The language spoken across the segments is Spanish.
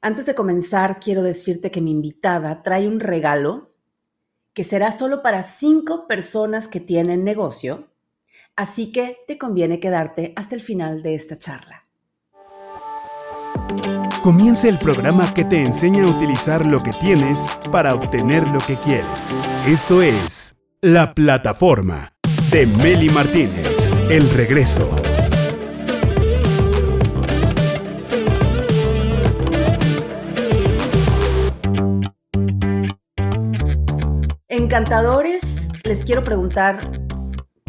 Antes de comenzar, quiero decirte que mi invitada trae un regalo que será solo para cinco personas que tienen negocio, así que te conviene quedarte hasta el final de esta charla. Comienza el programa que te enseña a utilizar lo que tienes para obtener lo que quieres. Esto es La Plataforma de Meli Martínez. El regreso. Encantadores, les quiero preguntar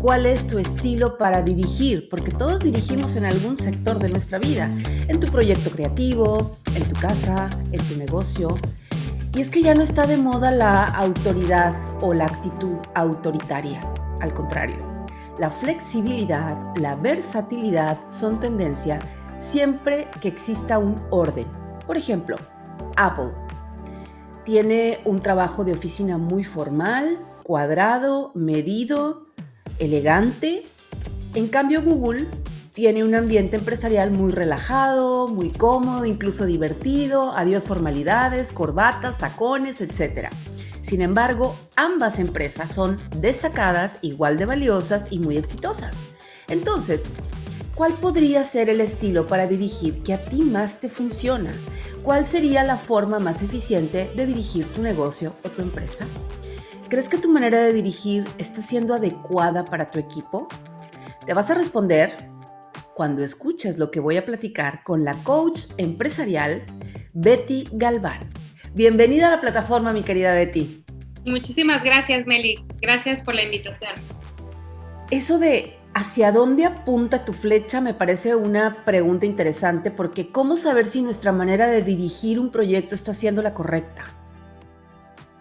cuál es tu estilo para dirigir, porque todos dirigimos en algún sector de nuestra vida, en tu proyecto creativo, en tu casa, en tu negocio. Y es que ya no está de moda la autoridad o la actitud autoritaria, al contrario. La flexibilidad, la versatilidad son tendencia siempre que exista un orden. Por ejemplo, Apple tiene un trabajo de oficina muy formal, cuadrado, medido, elegante. En cambio, Google tiene un ambiente empresarial muy relajado, muy cómodo, incluso divertido, adiós formalidades, corbatas, tacones, etc. Sin embargo, ambas empresas son destacadas, igual de valiosas y muy exitosas. Entonces, ¿Cuál podría ser el estilo para dirigir que a ti más te funciona? ¿Cuál sería la forma más eficiente de dirigir tu negocio o tu empresa? ¿Crees que tu manera de dirigir está siendo adecuada para tu equipo? Te vas a responder cuando escuches lo que voy a platicar con la coach empresarial Betty Galván. Bienvenida a la plataforma, mi querida Betty. Muchísimas gracias, Meli. Gracias por la invitación. Eso de ¿Hacia dónde apunta tu flecha? Me parece una pregunta interesante porque ¿cómo saber si nuestra manera de dirigir un proyecto está siendo la correcta?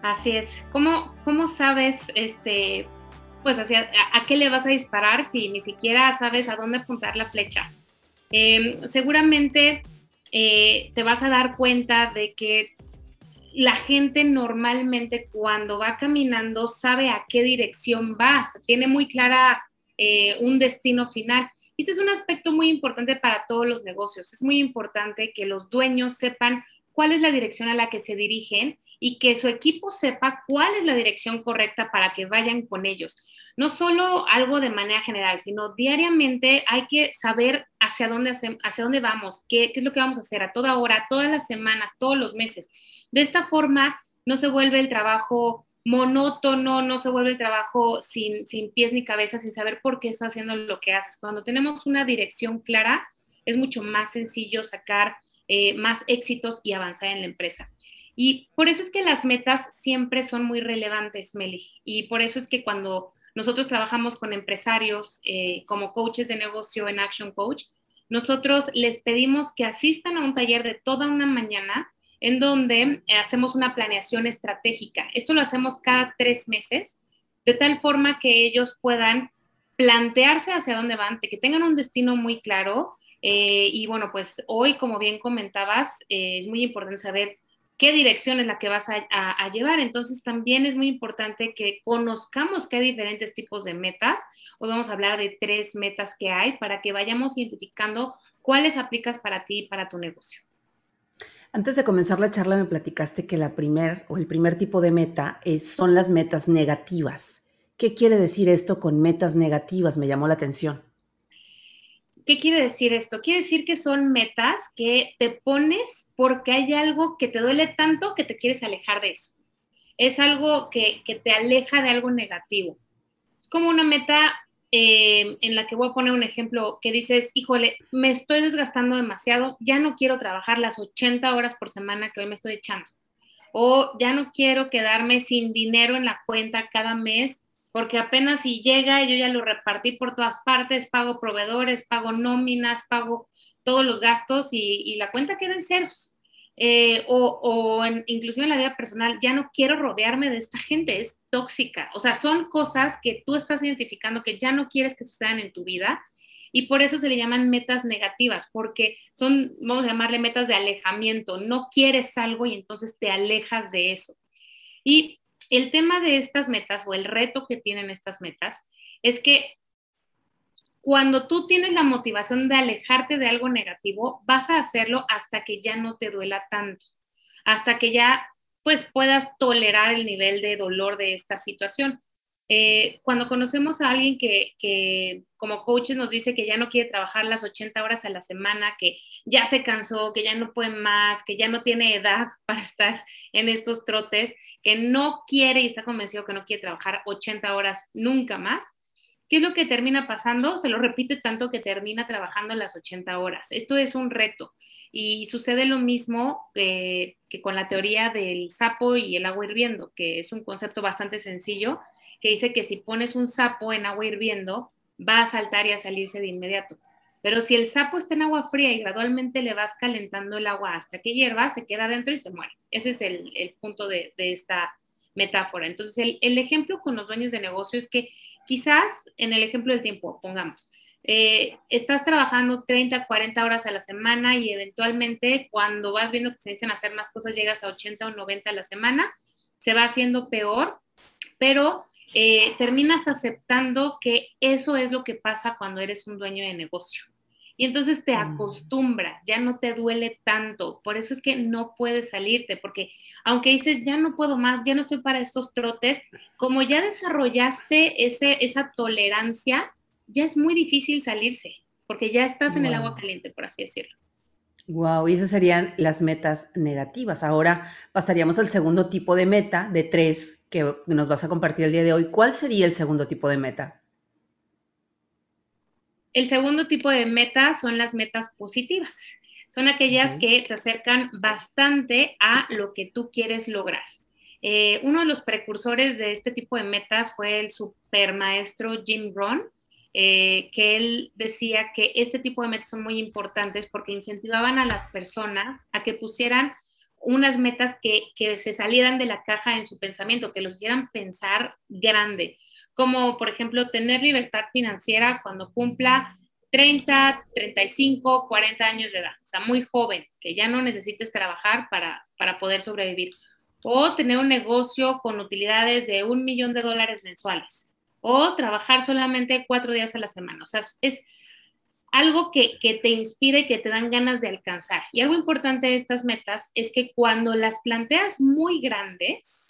Así es. ¿Cómo, cómo sabes este, pues hacia, a, qué le vas a disparar si ni siquiera sabes a dónde apuntar la flecha? Em, seguramente eh, te vas a dar cuenta de que la gente normalmente cuando va caminando sabe a qué dirección va, tiene muy clara eh, un destino final. Y este es un aspecto muy importante para todos los negocios. Es muy importante que los dueños sepan cuál es la dirección a la que se dirigen y que su equipo sepa cuál es la dirección correcta para que vayan con ellos. No solo algo de manera general, sino diariamente hay que saber hacia dónde, hacia dónde vamos, qué, qué es lo que vamos a hacer a toda hora, todas las semanas, todos los meses. De esta forma no se vuelve el trabajo monótono, no se vuelve el trabajo sin, sin pies ni cabeza, sin saber por qué estás haciendo lo que haces. Cuando tenemos una dirección clara, es mucho más sencillo sacar eh, más éxitos y avanzar en la empresa. Y por eso es que las metas siempre son muy relevantes, Meli. Y por eso es que cuando nosotros trabajamos con empresarios eh, como coaches de negocio en Action Coach, nosotros les pedimos que asistan a un taller de toda una mañana en donde eh, hacemos una planeación estratégica. Esto lo hacemos cada tres meses, de tal forma que ellos puedan plantearse hacia dónde van, que tengan un destino muy claro. Eh, y bueno, pues hoy, como bien comentabas, eh, es muy importante saber qué dirección es la que vas a, a, llevar. Entonces, también es muy importante que conozcamos que hay diferentes tipos de metas. Hoy vamos a hablar de tres metas que hay para que vayamos identificando cuáles aplicas para ti y para tu negocio. Antes de comenzar la charla me platicaste que la primer o el primer tipo de meta es, son las metas negativas. ¿Qué quiere decir esto con metas negativas? Me llamó la atención. ¿Qué quiere decir esto? Quiere decir que son metas que te pones porque hay algo que te duele tanto que te quieres alejar de eso. Es algo que, que te aleja de algo negativo. Es como una meta eh, en la que voy a poner un ejemplo que dices, híjole, me estoy desgastando demasiado, ya no quiero trabajar las 80 horas por semana que hoy me estoy echando. O ya no quiero quedarme sin dinero en la cuenta cada mes porque apenas si llega yo ya lo repartí por todas partes, pago proveedores, pago nóminas, pago todos los gastos y, y la cuenta queda en ceros. Eh, o, inclusive en la vida personal, ya no quiero rodearme de esta gente, es tóxica. O sea, son cosas que tú estás identificando que ya no quieres que sucedan en tu vida y por eso se le llaman metas negativas, porque son, vamos a llamarle metas de alejamiento. No quieres algo y entonces te alejas de eso. Y el tema de estas metas o el reto que tienen estas metas es que cuando tú tienes la motivación de alejarte de algo negativo, vas a hacerlo hasta que ya no te duela tanto, hasta que ya pues puedas tolerar el nivel de dolor de esta situación. Eh, cuando conocemos a alguien que, como coaches nos dice que ya no quiere trabajar las 80 horas a la semana, que ya se cansó, que ya no puede más, que ya no tiene edad para estar en estos trotes, que no quiere y está convencido que no quiere trabajar 80 horas nunca más, ¿Qué es lo que termina pasando? Se lo repite tanto que termina trabajando las 80 horas. Esto es un reto. Y sucede lo mismo que con la teoría del sapo y el agua hirviendo, que es un concepto bastante sencillo, que dice que si pones un sapo en agua hirviendo, va a saltar y a salirse de inmediato. Pero si el sapo está en agua fría y gradualmente le vas calentando el agua hasta que hierva, se queda adentro y se muere. Ese es el, punto de, esta metáfora. Entonces, el, el ejemplo con los dueños de negocio es que Quizás en el ejemplo del tiempo, pongamos, eh, estás trabajando 30, 40 horas a la semana y eventualmente cuando vas viendo que se necesitan hacer más cosas, llegas a 80 o 90 a la semana, se va haciendo peor, pero eh, terminas aceptando que eso es lo que pasa cuando eres un dueño de negocio. Y entonces te mm. acostumbras, ya no te duele tanto. Por eso es que no puedes salirte, porque aunque dices, ya no puedo más, ya no estoy para estos trotes, como ya desarrollaste ese, esa tolerancia, ya es muy difícil salirse, porque ya estás en el agua caliente, por así decirlo. Wow, y esas serían las metas negativas. Ahora pasaríamos al segundo tipo de meta de tres que nos vas a compartir el día de hoy. ¿Cuál sería el segundo tipo de meta? El segundo tipo de metas son las metas positivas. Son aquellas que te acercan bastante a lo que tú quieres lograr. Eh, uno de los precursores de este tipo de metas fue el supermaestro Jim Rohn, eh, que él decía que este tipo de metas son muy importantes porque incentivaban a las personas a que pusieran unas metas que, que se salieran de la caja en su pensamiento, que los hicieran pensar grande como por ejemplo tener libertad financiera cuando cumpla 30, 35, 40 años de edad, o sea, muy joven, que ya no necesites trabajar para, para poder sobrevivir. O tener un negocio con utilidades de un millón de dólares mensuales. O trabajar solamente cuatro días a la semana. O sea, es algo que, que te inspire y que te dan ganas de alcanzar. Y algo importante de estas metas es que cuando las planteas muy grandes,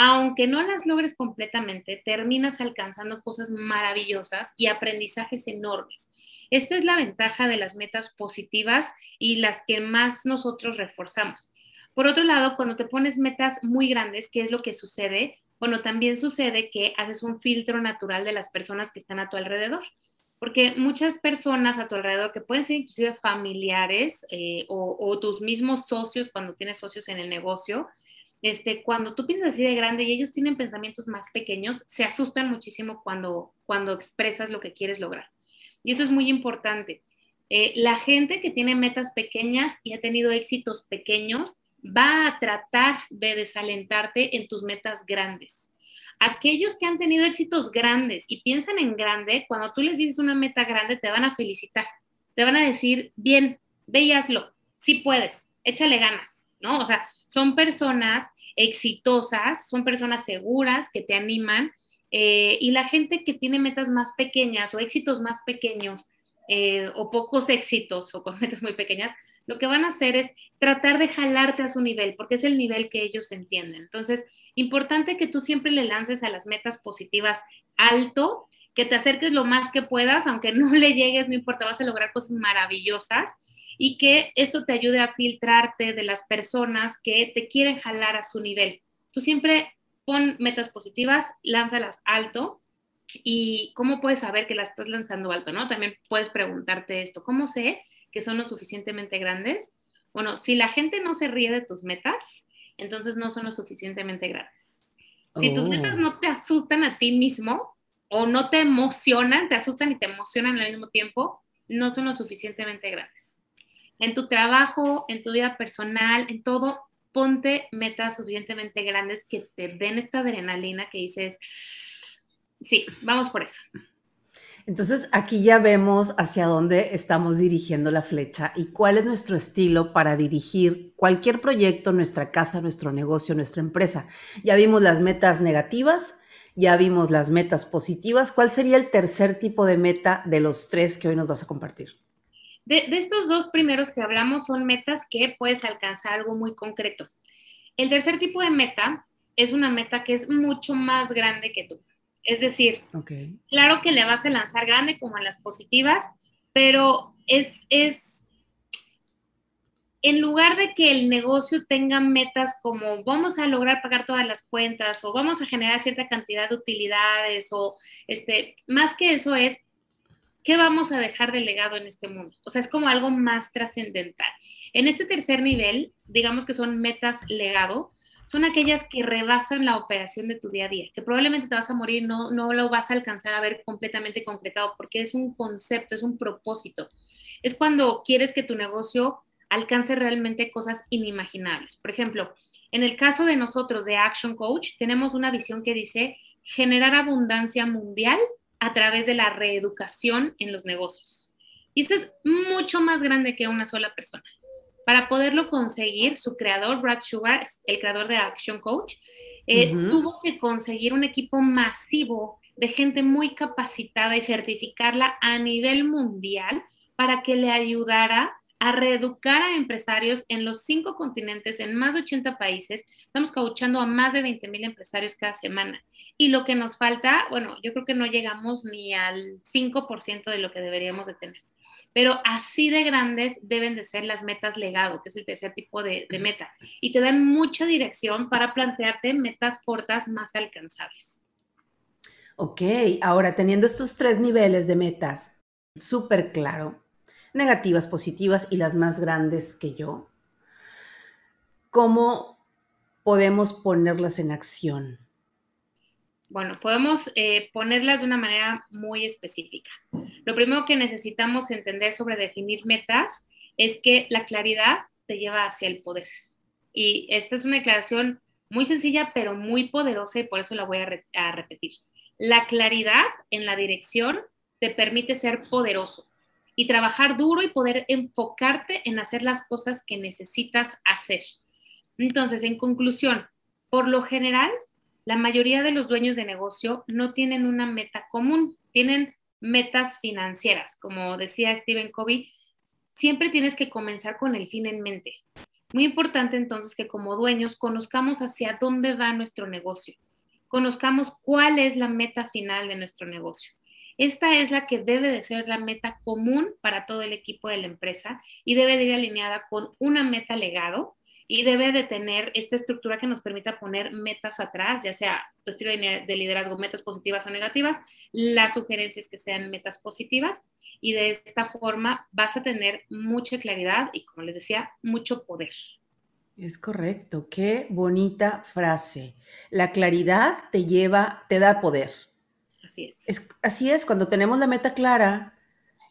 aunque no las logres completamente, terminas alcanzando cosas maravillosas y aprendizajes enormes. Esta es la ventaja de las metas positivas y las que más nosotros reforzamos. Por otro lado, cuando te pones metas muy grandes, ¿qué es lo que sucede? Bueno, también sucede que haces un filtro natural de las personas que están a tu alrededor, porque muchas personas a tu alrededor, que pueden ser inclusive familiares eh, o, o tus mismos socios cuando tienes socios en el negocio, este, cuando tú piensas así de grande y ellos tienen pensamientos más pequeños, se asustan muchísimo cuando, cuando expresas lo que quieres lograr. Y esto es muy importante. Eh, la gente que tiene metas pequeñas y ha tenido éxitos pequeños va a tratar de desalentarte en tus metas grandes. Aquellos que han tenido éxitos grandes y piensan en grande, cuando tú les dices una meta grande, te van a felicitar. Te van a decir, bien, ve y hazlo, sí puedes, échale ganas, ¿no? O sea, son personas exitosas, son personas seguras que te animan eh, y la gente que tiene metas más pequeñas o éxitos más pequeños eh, o pocos éxitos o con metas muy pequeñas, lo que van a hacer es tratar de jalarte a su nivel porque es el nivel que ellos entienden. Entonces, importante que tú siempre le lances a las metas positivas alto, que te acerques lo más que puedas, aunque no le llegues, no importa, vas a lograr cosas maravillosas y que esto te ayude a filtrarte de las personas que te quieren jalar a su nivel. Tú siempre pon metas positivas, lánzalas alto. ¿Y cómo puedes saber que las estás lanzando alto? ¿no? También puedes preguntarte esto, ¿cómo sé que son lo suficientemente grandes? Bueno, si la gente no se ríe de tus metas, entonces no son lo suficientemente grandes. Si tus metas oh. no te asustan a ti mismo o no te emocionan, te asustan y te emocionan al mismo tiempo, no son lo suficientemente grandes en tu trabajo, en tu vida personal, en todo, ponte metas suficientemente grandes que te den esta adrenalina que dices, sí, vamos por eso. Entonces aquí ya vemos hacia dónde estamos dirigiendo la flecha y cuál es nuestro estilo para dirigir cualquier proyecto, nuestra casa, nuestro negocio, nuestra empresa. Ya vimos las metas negativas ya vimos las metas positivas. ¿Cuál sería el tercer tipo de meta de los tres que hoy nos vas a compartir? De, estos dos primeros que hablamos son metas que puedes alcanzar algo muy concreto. El tercer tipo de meta es una meta que es mucho más grande que tú. Es decir, claro que le vas a lanzar grande como a las positivas, pero es, es, en lugar de que el negocio tenga metas como vamos a lograr pagar todas las cuentas o vamos a generar cierta cantidad de utilidades o este, más que eso es ¿qué vamos a dejar de legado en este mundo? O sea, es como algo más trascendental. En este tercer nivel, digamos que son metas legado, son aquellas que rebasan la operación de tu día a día, que probablemente te vas a morir, no, no lo vas a alcanzar a ver completamente concretado, porque es un concepto, es un propósito. Es cuando quieres que tu negocio alcance realmente cosas inimaginables. Por ejemplo, en el caso de nosotros de Action Coach, tenemos una visión que dice generar abundancia mundial a través de la reeducación en los negocios. Y esto es mucho más grande que una sola persona. Para poderlo conseguir, su creador, Brad Sugar, el creador de Action Coach, eh, tuvo que conseguir un equipo masivo de gente muy capacitada y certificarla a nivel mundial para que le ayudara a reeducar a empresarios en los cinco continentes, en más de 80 países. Estamos coachando a más de 20 mil empresarios cada semana. Y lo que nos falta, bueno, yo creo que no llegamos ni al 5% de lo que deberíamos de tener. Pero así de grandes deben de ser las metas legado, que es el tercer tipo de, de meta. Y te dan mucha dirección para plantearte metas cortas más alcanzables. Ok, ahora teniendo estos tres niveles de metas súper claro, negativas, positivas y las más grandes que yo, ¿cómo podemos ponerlas en acción? Bueno, podemos eh, ponerlas de una manera muy específica. Lo primero que necesitamos entender sobre definir metas es que la claridad te lleva hacia el poder. Y esta es una declaración muy sencilla, pero muy poderosa y por eso la voy a, a repetir. La claridad en la dirección te permite ser poderoso y trabajar duro y poder enfocarte en hacer las cosas que necesitas hacer. Entonces, en conclusión, por lo general, la mayoría de los dueños de negocio no tienen una meta común, tienen metas financieras. Como decía Stephen Covey, siempre tienes que comenzar con el fin en mente. Muy importante entonces que como dueños conozcamos hacia dónde va nuestro negocio, conozcamos cuál es la meta final de nuestro negocio. Esta es la que debe de ser la meta común para todo el equipo de la empresa y debe de ir alineada con una meta legado y debe de tener esta estructura que nos permita poner metas atrás, ya sea tu estilo de liderazgo, metas positivas o negativas, las sugerencias que sean metas positivas y de esta forma vas a tener mucha claridad y, como les decía, mucho poder. Es correcto, qué bonita frase. La claridad te lleva, te da poder. Así es. Cuando tenemos la meta clara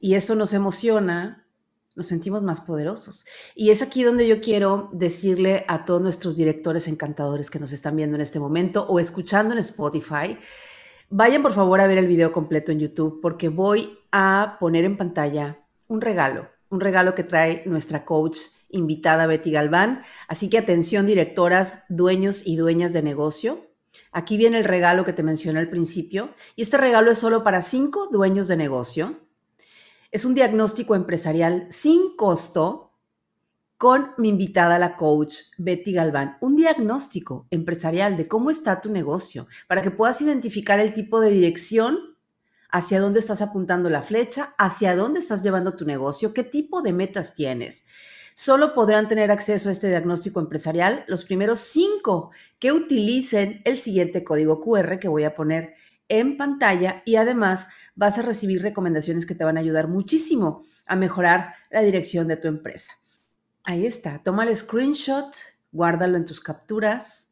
y eso nos emociona, nos sentimos más poderosos. Y es aquí donde yo quiero decirle a todos nuestros directores encantadores que nos están viendo en este momento o escuchando en Spotify, vayan por favor a ver el video completo en YouTube porque voy a poner en pantalla un regalo, un regalo que trae nuestra coach invitada Betty Galván. Así que atención directoras, dueños y dueñas de negocio. Aquí viene el regalo que te mencioné al principio y este regalo es solo para cinco dueños de negocio es un diagnóstico empresarial sin costo con mi invitada, la coach Betty Galván. Un diagnóstico empresarial de cómo está tu negocio para que puedas identificar el tipo de dirección hacia dónde estás apuntando la flecha, hacia dónde estás llevando tu negocio, qué tipo de metas tienes. Solo podrán tener acceso a este diagnóstico empresarial los primeros cinco que utilicen el siguiente código QR que voy a poner en pantalla y además vas a recibir recomendaciones que te van a ayudar muchísimo a mejorar la dirección de tu empresa. Ahí está, toma el screenshot, guárdalo en tus capturas,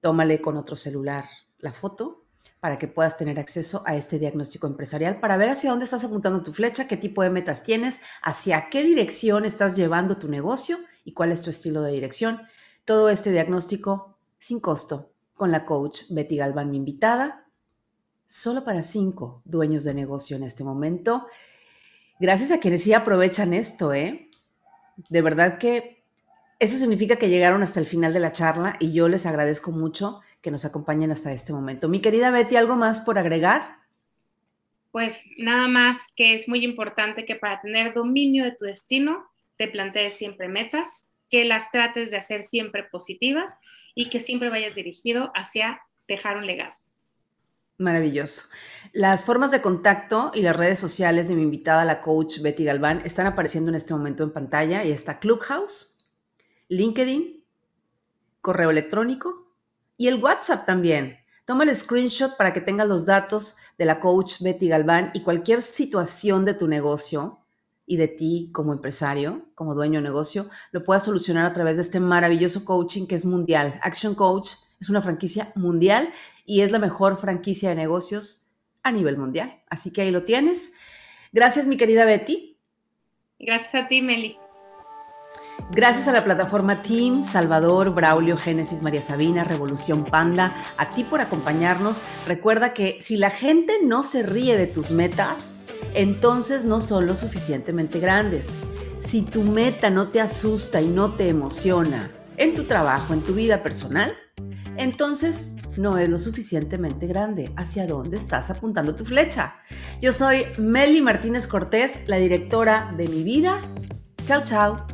tómale con otro celular la foto para que puedas tener acceso a este diagnóstico empresarial para ver hacia dónde estás apuntando tu flecha, qué tipo de metas tienes, hacia qué dirección estás llevando tu negocio y cuál es tu estilo de dirección. Todo este diagnóstico sin costo con la coach Betty Galván, mi invitada, solo para cinco dueños de negocio en este momento. Gracias a quienes sí aprovechan esto, ¿eh? De verdad que eso significa que llegaron hasta el final de la charla y yo les agradezco mucho que nos acompañan hasta este momento. Mi querida Betty, ¿algo más por agregar? Pues nada más que es muy importante que para tener dominio de tu destino te plantees siempre metas, que las trates de hacer siempre positivas y que siempre vayas dirigido hacia dejar un legado. Maravilloso. Las formas de contacto y las redes sociales de mi invitada, la coach Betty Galván, están apareciendo en este momento en pantalla y está Clubhouse, LinkedIn, correo electrónico y el WhatsApp también. Toma el screenshot para que tengas los datos de la coach Betty Galván y cualquier situación de tu negocio y de ti como empresario, como dueño de negocio, lo puedas solucionar a través de este maravilloso coaching que es mundial. Action Coach es una franquicia mundial y es la mejor franquicia de negocios a nivel mundial. Así que ahí lo tienes. Gracias, mi querida Betty. Gracias a ti, Meli. Gracias a la plataforma Team, Salvador, Braulio, Génesis, María Sabina, Revolución Panda, a ti por acompañarnos. Recuerda que si la gente no se ríe de tus metas, entonces no son lo suficientemente grandes. Si tu meta no te asusta y no te emociona en tu trabajo, en tu vida personal, entonces no es lo suficientemente grande. ¿Hacia dónde estás apuntando tu flecha? Yo soy Meli Martínez Cortés, la directora de mi vida. Chao, chao.